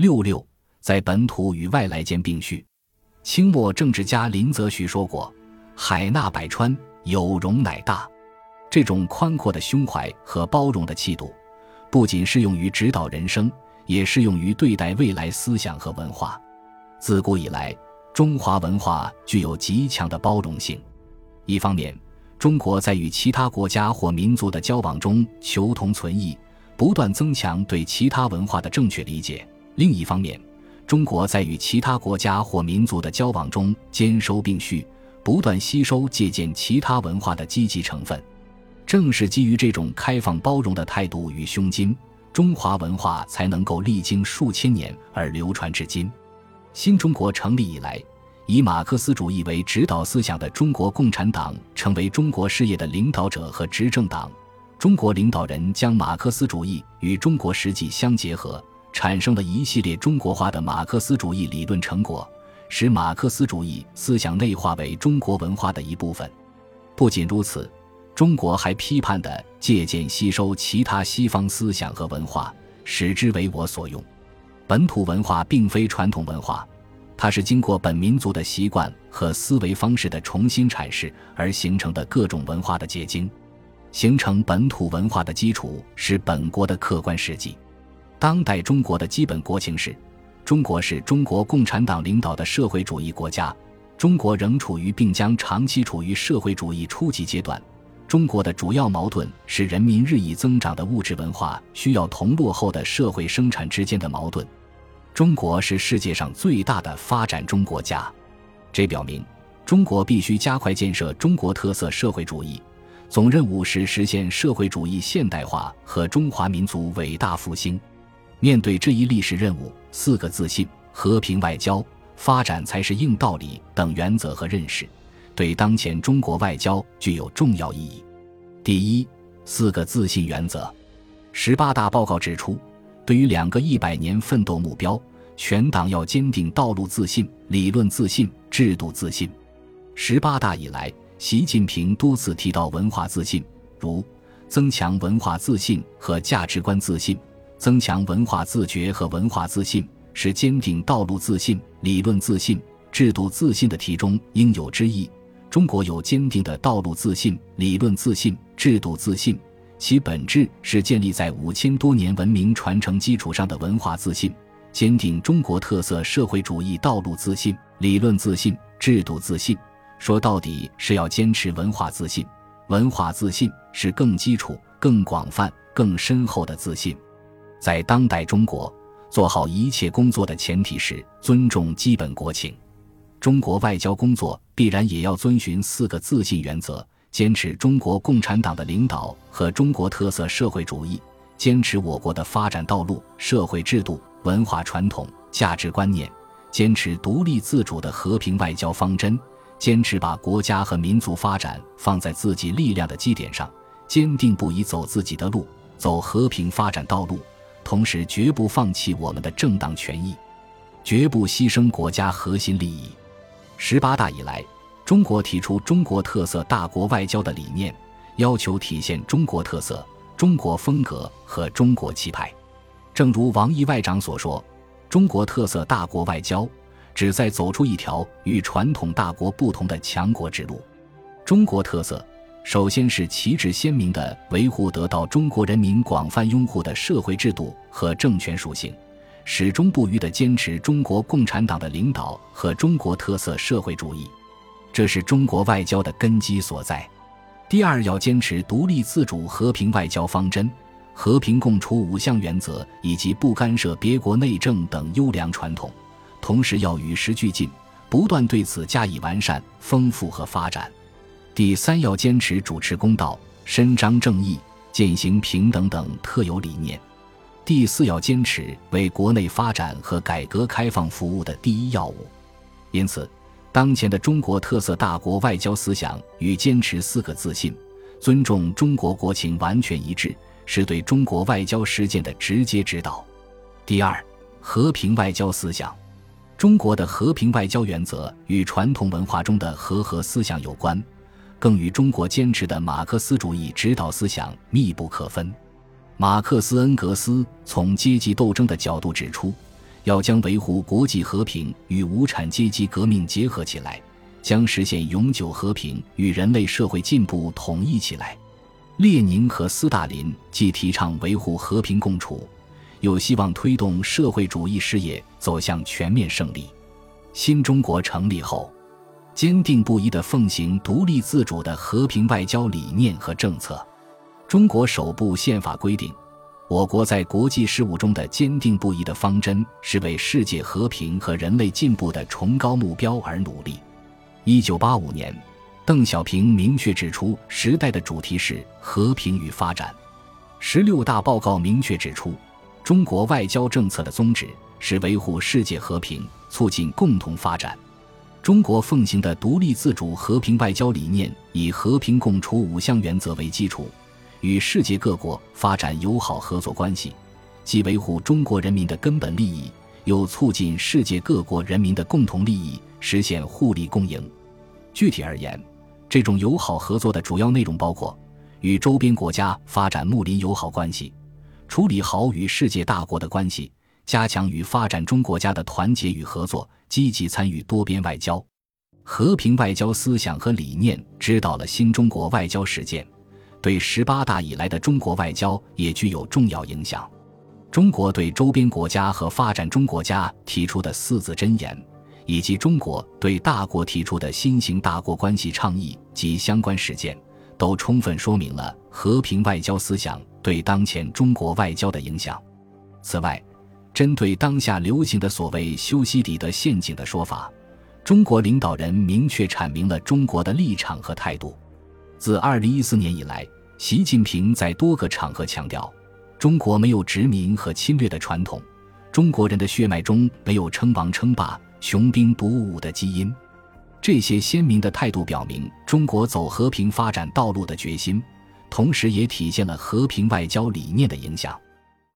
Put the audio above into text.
六六，在本土与外来间并蓄。清末政治家林则徐说过：“海纳百川，有容乃大。”这种宽阔的胸怀和包容的气度，不仅适用于指导人生，也适用于对待未来思想和文化。自古以来，中华文化具有极强的包容性。一方面，中国在与其他国家或民族的交往中求同存异，不断增强对其他文化的正确理解；另一方面，中国在与其他国家或民族的交往中兼收并蓄，不断吸收借鉴其他文化的积极成分。正是基于这种开放包容的态度与胸襟，中华文化才能够历经数千年而流传至今。新中国成立以来，以马克思主义为指导思想的中国共产党成为中国事业的领导者和执政党。中国领导人将马克思主义与中国实际相结合。产生了一系列中国化的马克思主义理论成果，使马克思主义思想内化为中国文化的一部分。不仅如此，中国还批判地借鉴吸收其他西方思想和文化，使之为我所用。本土文化并非传统文化，它是经过本民族的习惯和思维方式的重新阐释而形成的各种文化的结晶。形成本土文化的基础是本国的客观实际。当代中国的基本国情是：中国是中国共产党领导的社会主义国家，中国仍处于并将长期处于社会主义初级阶段。中国的主要矛盾是人民日益增长的物质文化需要同落后的社会生产之间的矛盾。中国是世界上最大的发展中国家，这表明中国必须加快建设中国特色社会主义，总任务是实现社会主义现代化和中华民族伟大复兴。面对这一历史任务，四个自信、和平外交、发展才是硬道理等原则和认识，对当前中国外交具有重要意义。第一，四个自信原则。十八大报告指出，对于两个一百年奋斗目标，全党要坚定道路自信、理论自信、制度自信。十八大以来，习近平多次提到文化自信，如增强文化自信和价值观自信。增强文化自觉和文化自信，是坚定道路自信、理论自信、制度自信的题中应有之义。中国有坚定的道路自信、理论自信、制度自信，其本质是建立在五千多年文明传承基础上的文化自信。坚定中国特色社会主义道路自信、理论自信、制度自信，说到底是要坚持文化自信。文化自信是更基础、更广泛、更深厚的自信。在当代中国，做好一切工作的前提是尊重基本国情。中国外交工作必然也要遵循四个自信原则：坚持中国共产党的领导和中国特色社会主义，坚持我国的发展道路、社会制度、文化传统、价值观念，坚持独立自主的和平外交方针，坚持把国家和民族发展放在自己力量的基点上，坚定不移走自己的路，走和平发展道路。同时，绝不放弃我们的正当权益，绝不牺牲国家核心利益。十八大以来，中国提出中国特色大国外交的理念，要求体现中国特色、中国风格和中国气派。正如王毅外长所说：“中国特色大国外交，旨在走出一条与传统大国不同的强国之路。”中国特色。首先是旗帜鲜明地维护得到中国人民广泛拥护的社会制度和政权属性，始终不渝地坚持中国共产党的领导和中国特色社会主义，这是中国外交的根基所在。第二，要坚持独立自主和平外交方针、和平共处五项原则以及不干涉别国内政等优良传统，同时要与时俱进，不断对此加以完善、丰富和发展。第三，要坚持主持公道、伸张正义、践行平等等特有理念。第四，要坚持为国内发展和改革开放服务的第一要务。因此，当前的中国特色大国外交思想与坚持四个自信、尊重中国国情完全一致，是对中国外交实践的直接指导。第二，和平外交思想，中国的和平外交原则与传统文化中的和合思想有关。更与中国坚持的马克思主义指导思想密不可分。马克思恩格斯从阶级斗争的角度指出，要将维护国际和平与无产阶级革命结合起来，将实现永久和平与人类社会进步统一起来。列宁和斯大林既提倡维护和平共处，又希望推动社会主义事业走向全面胜利。新中国成立后，坚定不移地奉行独立自主的和平外交理念和政策。中国首部宪法规定，我国在国际事务中的坚定不移的方针是为世界和平和人类进步的崇高目标而努力。一九八五年，邓小平明确指出，时代的主题是和平与发展。十六大报告明确指出，中国外交政策的宗旨是维护世界和平，促进共同发展。中国奉行的独立自主和平外交理念，以和平共处五项原则为基础。与世界各国发展友好合作关系，既维护中国人民的根本利益，又促进世界各国人民的共同利益，实现互利共赢。具体而言，这种友好合作的主要内容包括：与周边国家发展睦邻友好关系，处理好与世界大国的关系，加强与发展中国家的团结与合作，积极参与多边外交。和平外交思想和理念指导了新中国外交实践。对十八大以来的中国外交也具有重要影响。中国对周边国家和发展中国家提出的四字箴言，以及中国对大国提出的新型大国关系倡议及相关实践，都充分说明了和平外交思想对当前中国外交的影响。此外，针对当下流行的所谓“修昔底德陷阱”的说法，中国领导人明确阐明了中国的立场和态度。自二零一四年以来，习近平在多个场合强调，中国没有殖民和侵略的传统，中国人的血脉中没有称王称霸、雄兵黩武的基因。这些鲜明的态度表明中国走和平发展道路的决心，同时也体现了和平外交理念的影响。